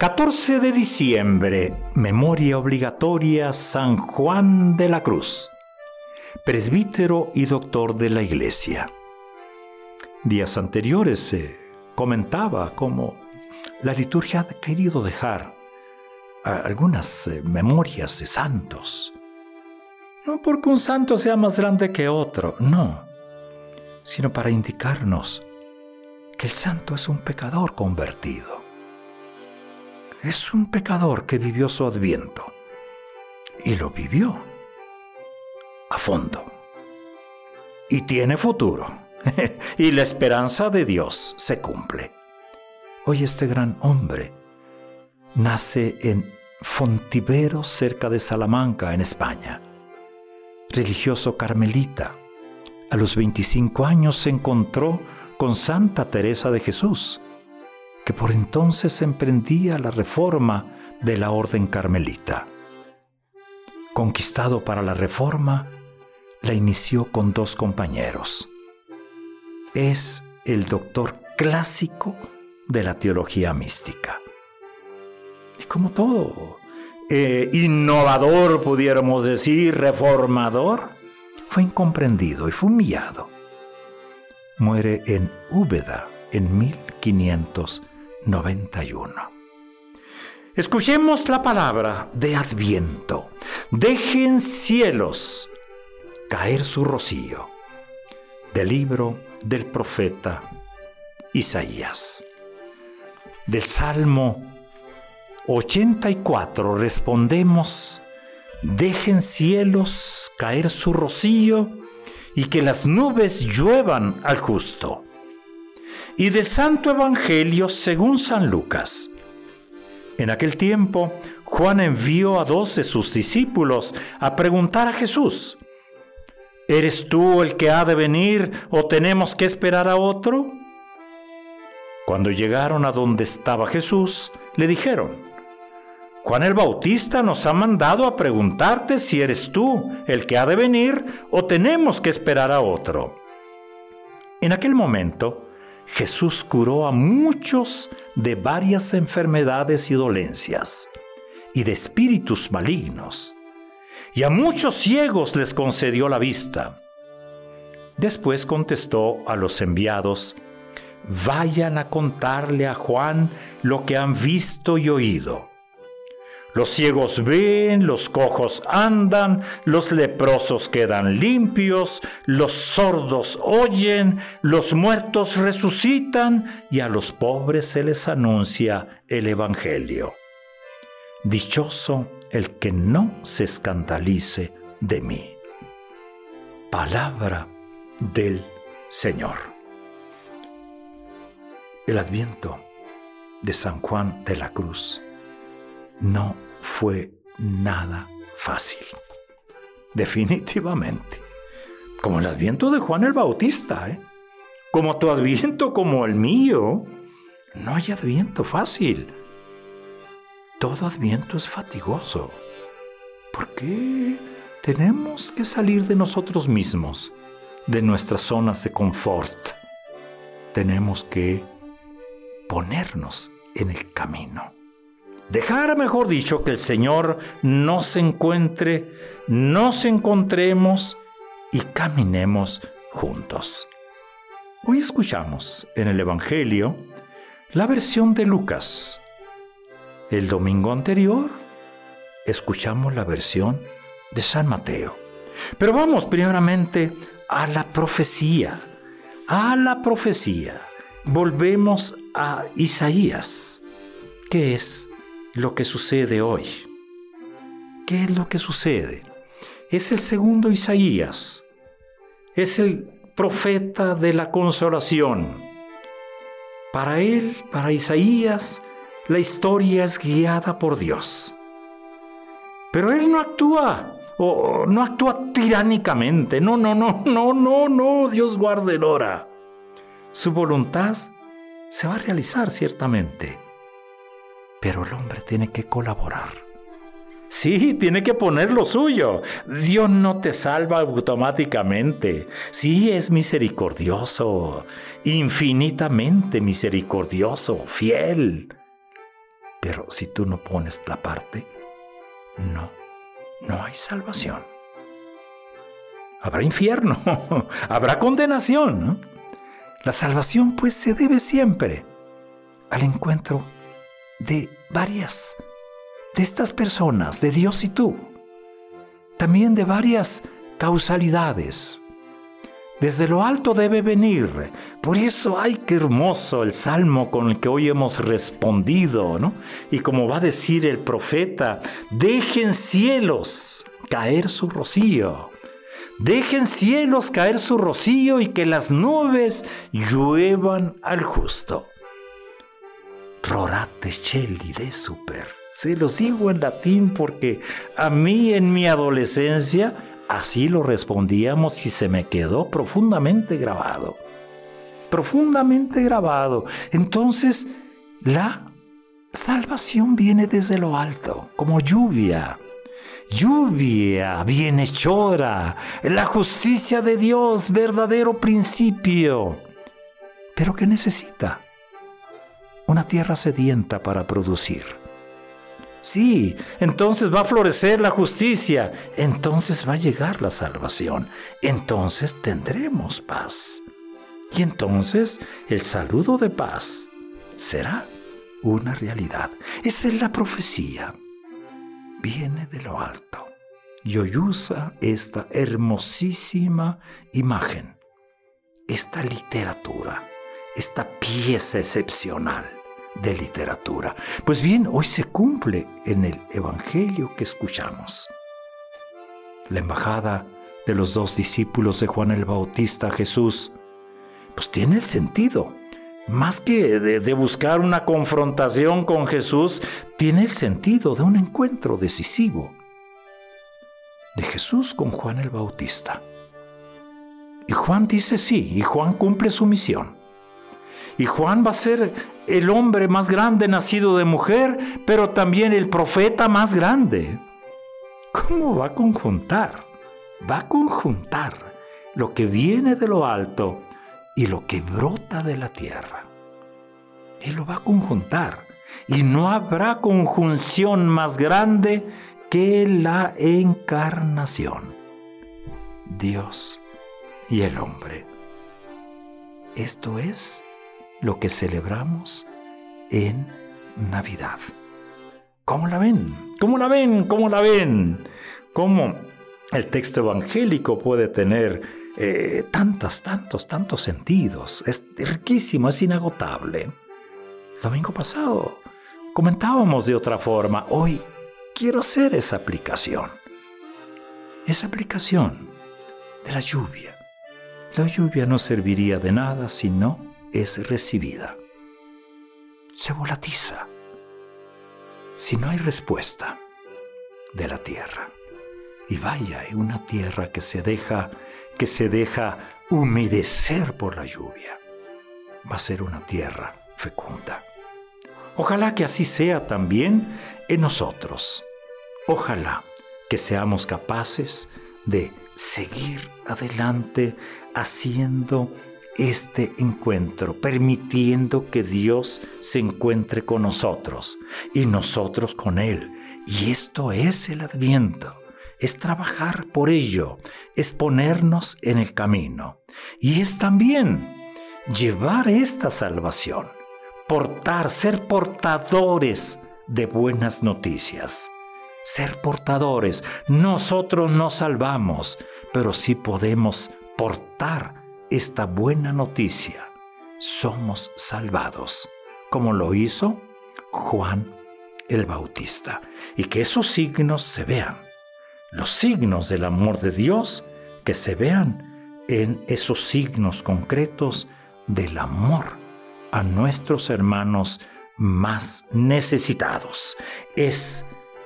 14 de diciembre, memoria obligatoria San Juan de la Cruz, presbítero y doctor de la Iglesia. Días anteriores se comentaba cómo la liturgia ha querido dejar algunas eh, memorias de santos. No porque un santo sea más grande que otro, no, sino para indicarnos que el santo es un pecador convertido es un pecador que vivió su adviento. Y lo vivió a fondo. Y tiene futuro. y la esperanza de Dios se cumple. Hoy este gran hombre nace en Fontivero, cerca de Salamanca, en España. Religioso carmelita. A los 25 años se encontró con Santa Teresa de Jesús que por entonces emprendía la reforma de la orden carmelita. Conquistado para la reforma, la inició con dos compañeros. Es el doctor clásico de la teología mística. Y como todo, eh, innovador, pudiéramos decir, reformador, fue incomprendido y fue humillado. Muere en Úbeda en 1500 91. Escuchemos la palabra de Adviento. Dejen cielos caer su rocío. Del libro del profeta Isaías. Del Salmo 84 respondemos, dejen cielos caer su rocío y que las nubes lluevan al justo y del Santo Evangelio según San Lucas. En aquel tiempo, Juan envió a dos de sus discípulos a preguntar a Jesús, ¿Eres tú el que ha de venir o tenemos que esperar a otro? Cuando llegaron a donde estaba Jesús, le dijeron, Juan el Bautista nos ha mandado a preguntarte si eres tú el que ha de venir o tenemos que esperar a otro. En aquel momento, Jesús curó a muchos de varias enfermedades y dolencias y de espíritus malignos, y a muchos ciegos les concedió la vista. Después contestó a los enviados, vayan a contarle a Juan lo que han visto y oído. Los ciegos ven, los cojos andan, los leprosos quedan limpios, los sordos oyen, los muertos resucitan y a los pobres se les anuncia el Evangelio. Dichoso el que no se escandalice de mí. Palabra del Señor. El adviento de San Juan de la Cruz no fue nada fácil. Definitivamente. Como el adviento de Juan el Bautista, ¿eh? Como tu adviento, como el mío. No hay adviento fácil. Todo adviento es fatigoso. ¿Por qué tenemos que salir de nosotros mismos, de nuestras zonas de confort? Tenemos que ponernos en el camino. Dejar, mejor dicho, que el Señor nos encuentre, nos encontremos y caminemos juntos. Hoy escuchamos en el Evangelio la versión de Lucas. El domingo anterior escuchamos la versión de San Mateo. Pero vamos primeramente a la profecía, a la profecía. Volvemos a Isaías, que es lo que sucede hoy. ¿Qué es lo que sucede? Es el segundo Isaías. Es el profeta de la consolación. Para él, para Isaías, la historia es guiada por Dios. Pero él no actúa o no actúa tiránicamente. No, no, no, no, no, no, Dios guarde el hora. Su voluntad se va a realizar ciertamente, pero el hombre tiene que colaborar. Sí, tiene que poner lo suyo. Dios no te salva automáticamente. Sí, es misericordioso, infinitamente misericordioso, fiel. Pero si tú no pones la parte, no, no hay salvación. Habrá infierno, habrá condenación. La salvación pues se debe siempre al encuentro de varias de estas personas, de Dios y tú, también de varias causalidades. Desde lo alto debe venir. Por eso, ay, qué hermoso el salmo con el que hoy hemos respondido, ¿no? Y como va a decir el profeta, dejen cielos caer su rocío. Dejen cielos caer su rocío y que las nubes lluevan al justo. Rorate cheli de super. Se lo sigo en latín porque a mí en mi adolescencia así lo respondíamos y se me quedó profundamente grabado. Profundamente grabado. Entonces, la salvación viene desde lo alto, como lluvia. Lluvia bienhechora, la justicia de Dios, verdadero principio. Pero ¿qué necesita? Una tierra sedienta para producir Sí, entonces va a florecer la justicia, entonces va a llegar la salvación, entonces tendremos paz. Y entonces el saludo de paz será una realidad. Esa es la profecía. Viene de lo alto y hoy usa esta hermosísima imagen, esta literatura, esta pieza excepcional de literatura. Pues bien, hoy se cumple en el Evangelio que escuchamos. La embajada de los dos discípulos de Juan el Bautista a Jesús, pues tiene el sentido. Más que de, de buscar una confrontación con Jesús, tiene el sentido de un encuentro decisivo de Jesús con Juan el Bautista. Y Juan dice sí, y Juan cumple su misión. Y Juan va a ser el hombre más grande nacido de mujer, pero también el profeta más grande. ¿Cómo va a conjuntar? Va a conjuntar lo que viene de lo alto y lo que brota de la tierra. Él lo va a conjuntar. Y no habrá conjunción más grande que la encarnación. Dios y el hombre. Esto es lo que celebramos en Navidad. ¿Cómo la ven? ¿Cómo la ven? ¿Cómo la ven? ¿Cómo el texto evangélico puede tener eh, tantos, tantos, tantos sentidos? Es riquísimo, es inagotable. Domingo pasado comentábamos de otra forma. Hoy quiero hacer esa aplicación. Esa aplicación de la lluvia. La lluvia no serviría de nada si no es recibida. Se volatiza si no hay respuesta de la tierra. Y vaya, hay una tierra que se deja que se deja humedecer por la lluvia. Va a ser una tierra fecunda. Ojalá que así sea también en nosotros. Ojalá que seamos capaces de seguir adelante haciendo este encuentro, permitiendo que Dios se encuentre con nosotros y nosotros con Él. Y esto es el adviento, es trabajar por ello, es ponernos en el camino. Y es también llevar esta salvación, portar, ser portadores de buenas noticias. Ser portadores, nosotros no salvamos, pero sí podemos portar esta buena noticia, somos salvados, como lo hizo Juan el Bautista, y que esos signos se vean, los signos del amor de Dios, que se vean en esos signos concretos del amor a nuestros hermanos más necesitados. Es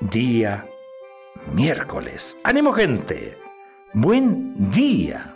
día miércoles. ¡Ánimo gente! Buen día.